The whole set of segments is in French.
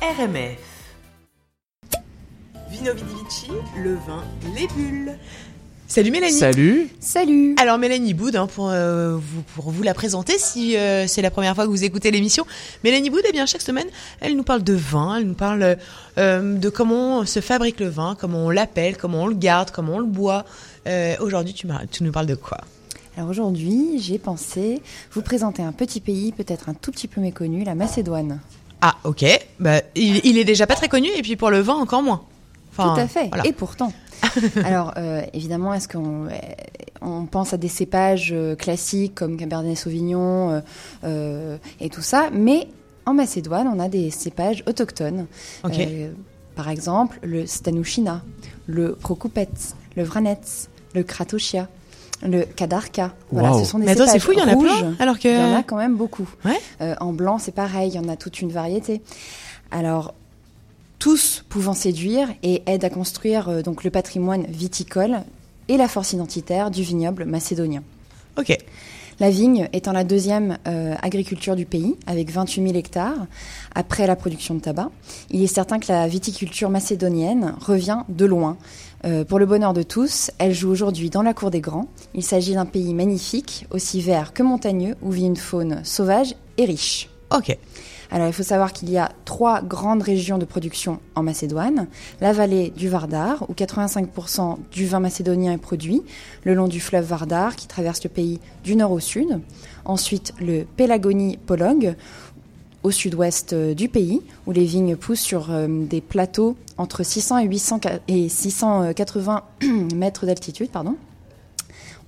RMF. Vino Vidivici, le vin, les bulles. Salut Mélanie. Salut. Salut. Alors Mélanie Boud, hein, pour, euh, vous, pour vous la présenter, si euh, c'est la première fois que vous écoutez l'émission, Mélanie Boud, eh bien chaque semaine, elle nous parle de vin, elle nous parle euh, de comment se fabrique le vin, comment on l'appelle, comment on le garde, comment on le boit. Euh, Aujourd'hui, tu, tu nous parles de quoi? Alors aujourd'hui, j'ai pensé vous présenter un petit pays, peut-être un tout petit peu méconnu, la Macédoine. Ah, ok. Bah, il, il est déjà pas très connu, et puis pour le vin encore moins. Enfin, Tout à fait. voilà. Et pourtant. Alors euh, évidemment, est-ce qu'on euh, on pense à des cépages euh, classiques comme Cabernet Sauvignon euh, et tout ça, mais en Macédoine, on a des cépages autochtones. Euh, par exemple, le Stanushina, le Prokupets, le Vranets, le Kratochia, le Kadarka. Voilà, Wow. ce sont des Mais attends, c'est fou, il y en a plein, alors que- Il y en a quand même beaucoup. Ouais. Euh, en blanc, c'est pareil, il y en a toute une variété. Alors, tous pouvant séduire et aident à construire euh, donc le patrimoine viticole et la force identitaire du vignoble macédonien. Ok. La vigne étant la deuxième euh, agriculture du pays, avec 28 000 hectares, après la production de tabac, il est certain que la viticulture macédonienne revient de loin. Euh, pour le bonheur de tous, elle joue aujourd'hui dans la cour des grands. Il s'agit d'un pays magnifique, aussi vert que montagneux, où vit une faune sauvage et riche. Ok. Alors, il faut savoir qu'il y a trois grandes régions de production en Macédoine. La vallée du Vardar, où 85% du vin macédonien est produit, le long du fleuve Vardar, qui traverse le pays du nord au sud. Ensuite, le Pélagonie-Polog, au sud-ouest euh, du pays, où les vignes poussent sur euh, des plateaux entre 600 et, 800 ca- et 680 mètres d'altitude. pardon.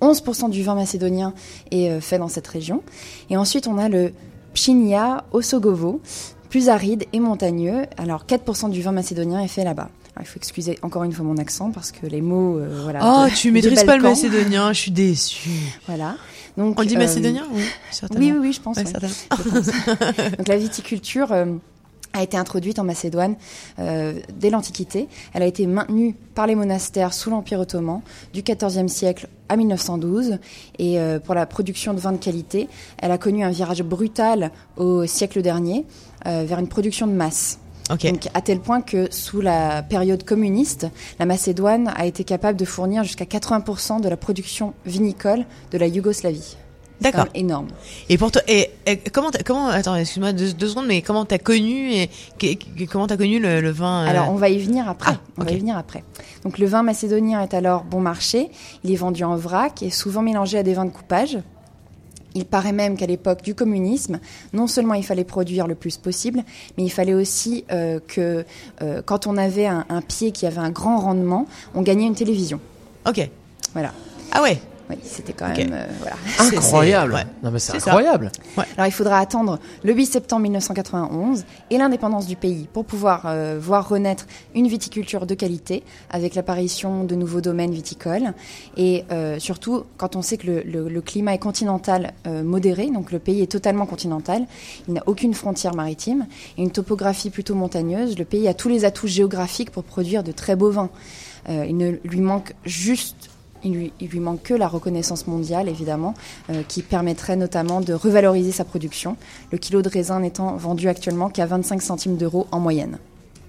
11% du vin macédonien est euh, fait dans cette région. Et ensuite, on a le Pchinia Osogovo, plus aride et montagneux. Alors, 4% du vin macédonien est fait là-bas. Alors, il faut excuser encore une fois mon accent parce que les mots, euh, voilà. Oh, de- tu maîtrises pas le macédonien, je suis déçue. Voilà. Donc, On dit euh, macédonien Oui, certainement. Oui, oui, oui, je pense. Ouais, ouais. Je pense. Donc la viticulture euh, a été introduite en Macédoine euh, dès l'Antiquité. Elle a été maintenue par les monastères sous l'Empire ottoman du XIVe siècle à 1912. Et euh, pour la production de vins de qualité, elle a connu un virage brutal au siècle dernier euh, vers une production de masse. Ok. Donc, à tel point que sous la période communiste, la Macédoine a été capable de fournir jusqu'à 80% de la production vinicole de la Yougoslavie. D'accord. énorme. Et pour toi, et, et comment, comment, attends, excuse-moi deux, deux secondes, mais comment t'as connu et comment t'as connu le, le vin euh, Alors, on va y venir après. Ah, on va y venir après. Donc, le vin macédonien est alors bon marché. Il est vendu en vrac et souvent mélangé à des vins de coupage. Il paraît même qu'à l'époque du communisme, non seulement il fallait produire le plus possible, mais il fallait aussi euh, que euh, quand on avait un, un pied qui avait un grand rendement, on gagnait une télévision. Ok. Voilà. Ah ouais. Oui, c'était quand même euh, voilà. Incroyable. ouais. Non mais c'est incroyable. Alors il faudra attendre le 8 septembre 1991 et l'indépendance du pays pour pouvoir euh, voir renaître une viticulture de qualité avec l'apparition de nouveaux domaines viticoles et euh, surtout quand on sait que le, le- le climat est continental modéré, donc le pays est totalement continental, il n'a aucune frontière maritime et une topographie plutôt montagneuse, le pays a tous les atouts géographiques pour produire de très beaux vins. Il ne lui manque juste il lui, il lui manque que la reconnaissance mondiale, évidemment, euh, qui permettrait notamment de revaloriser sa production, le kilo de raisin n'étant vendu actuellement qu'à 25 centimes d'euros en moyenne,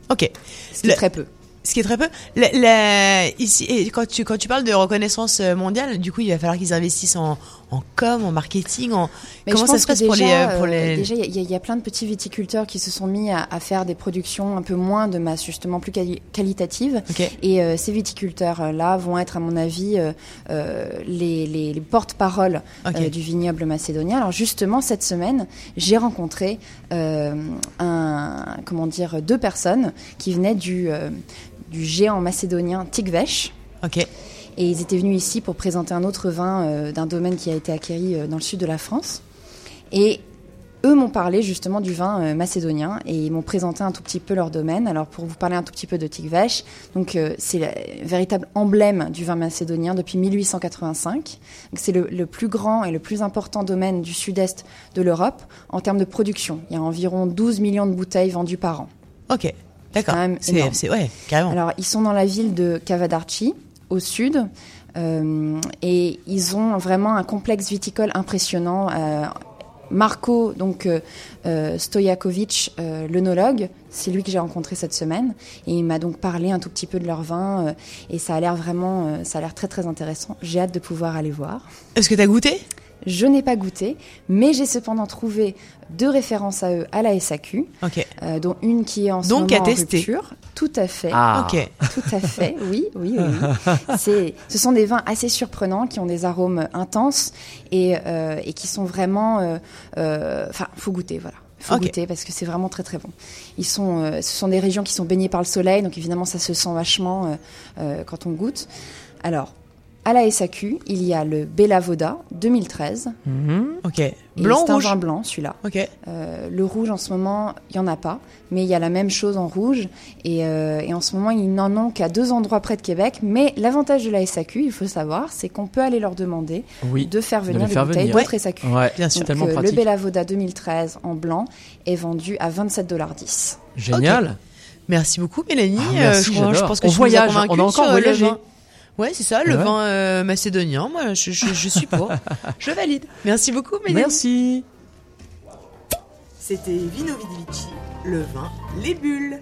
Ok. ce qui est Le- très peu. Ce qui est très peu. La, la- ici, et quand tu quand tu parles de reconnaissance euh, mondiale, du coup, il va falloir qu'ils investissent en, en com, en marketing, en Mais comment ça se passe que pour les déjà, euh, pour euh, les. Déjà, il y, a- il y a plein de petits viticulteurs qui se sont mis à, à faire des productions un peu moins de masse, justement plus quali- qualitatives. Et euh, ces viticulteurs-là vont être, à mon avis, euh, les, euh, du vignoble macédonien. Alors justement, cette semaine, j'ai rencontré un, comment dire, deux personnes qui venaient du, du géant macédonien Tikvesh. Ok. Et ils étaient venus ici pour présenter un autre vin euh, d'un domaine qui a été acquéri euh, dans le sud de la France. Et eux m'ont parlé justement du vin euh, macédonien et ils m'ont présenté un tout petit peu leur domaine. Alors pour vous parler un tout petit peu de Tikvesh, donc c'est le véritable emblème du vin macédonien depuis 1885. Donc, C'est le, le plus grand et le plus important domaine du sud-est de l'Europe en termes de production. Il y a environ 12 millions de bouteilles vendues par an. Ok. D'accord. quand même C'est ouais carrément. Alors, ils sont dans la ville de Kavadarci, au sud, euh, et ils ont vraiment un complexe viticole impressionnant. euh, Marco, donc euh, euh, Stojakovic, euh, l'œnologue, c'est lui que j'ai rencontré cette semaine et il m'a donc parlé un tout petit peu de leur vin et ça a l'air vraiment, ça a l'air très très intéressant. J'ai hâte de pouvoir aller voir. Est-ce que tu as goûté? Je n'ai pas goûté, mais j'ai cependant trouvé deux références à eux à la SAQ, euh, dont une qui est en ce Donc, moment à en tester. rupture. Tout à fait. Ah. Ok. Tout à fait, oui, oui, oui. ce sont des vins assez surprenants qui ont des arômes intenses et, euh, et qui sont vraiment, euh, euh, enfin, faut goûter, voilà. Faut goûter parce que c'est vraiment très très bon. Ils sont, euh, ce sont des régions qui sont baignées par le soleil, donc évidemment ça se sent vachement euh, euh, quand on goûte. Alors, à la SAQ, il y a le Bella Voda 2013. Mhm. Ok. Blanc c'est un rouge vin blanc, celui-là. Ok. Euh, le rouge en ce moment, il y en a pas, mais il y a la même chose en rouge. Et, euh, et en ce moment, ils n'en ont qu'à deux endroits près de Québec. Mais l'avantage de la SAQ, il faut savoir, c'est qu'on peut aller leur demander Oui. de faire venir les des bouteilles d'autres SAQ. Ouais, Bien sûr. tellement Donc, euh, le pratique. Bella Voda 2013 en blanc est vendu à 27,10$. Génial. Merci beaucoup, Mélanie. Ah, Euh, merci, je, pense que On voyage, on a encore voyagé. Ouais, c'est ça, le Ouais. vin euh, macédonien. Moi, je, je, je suis pour. je valide. Merci beaucoup, Mélanie. Merci. C'était Vino Vidivici, le vin, les bulles.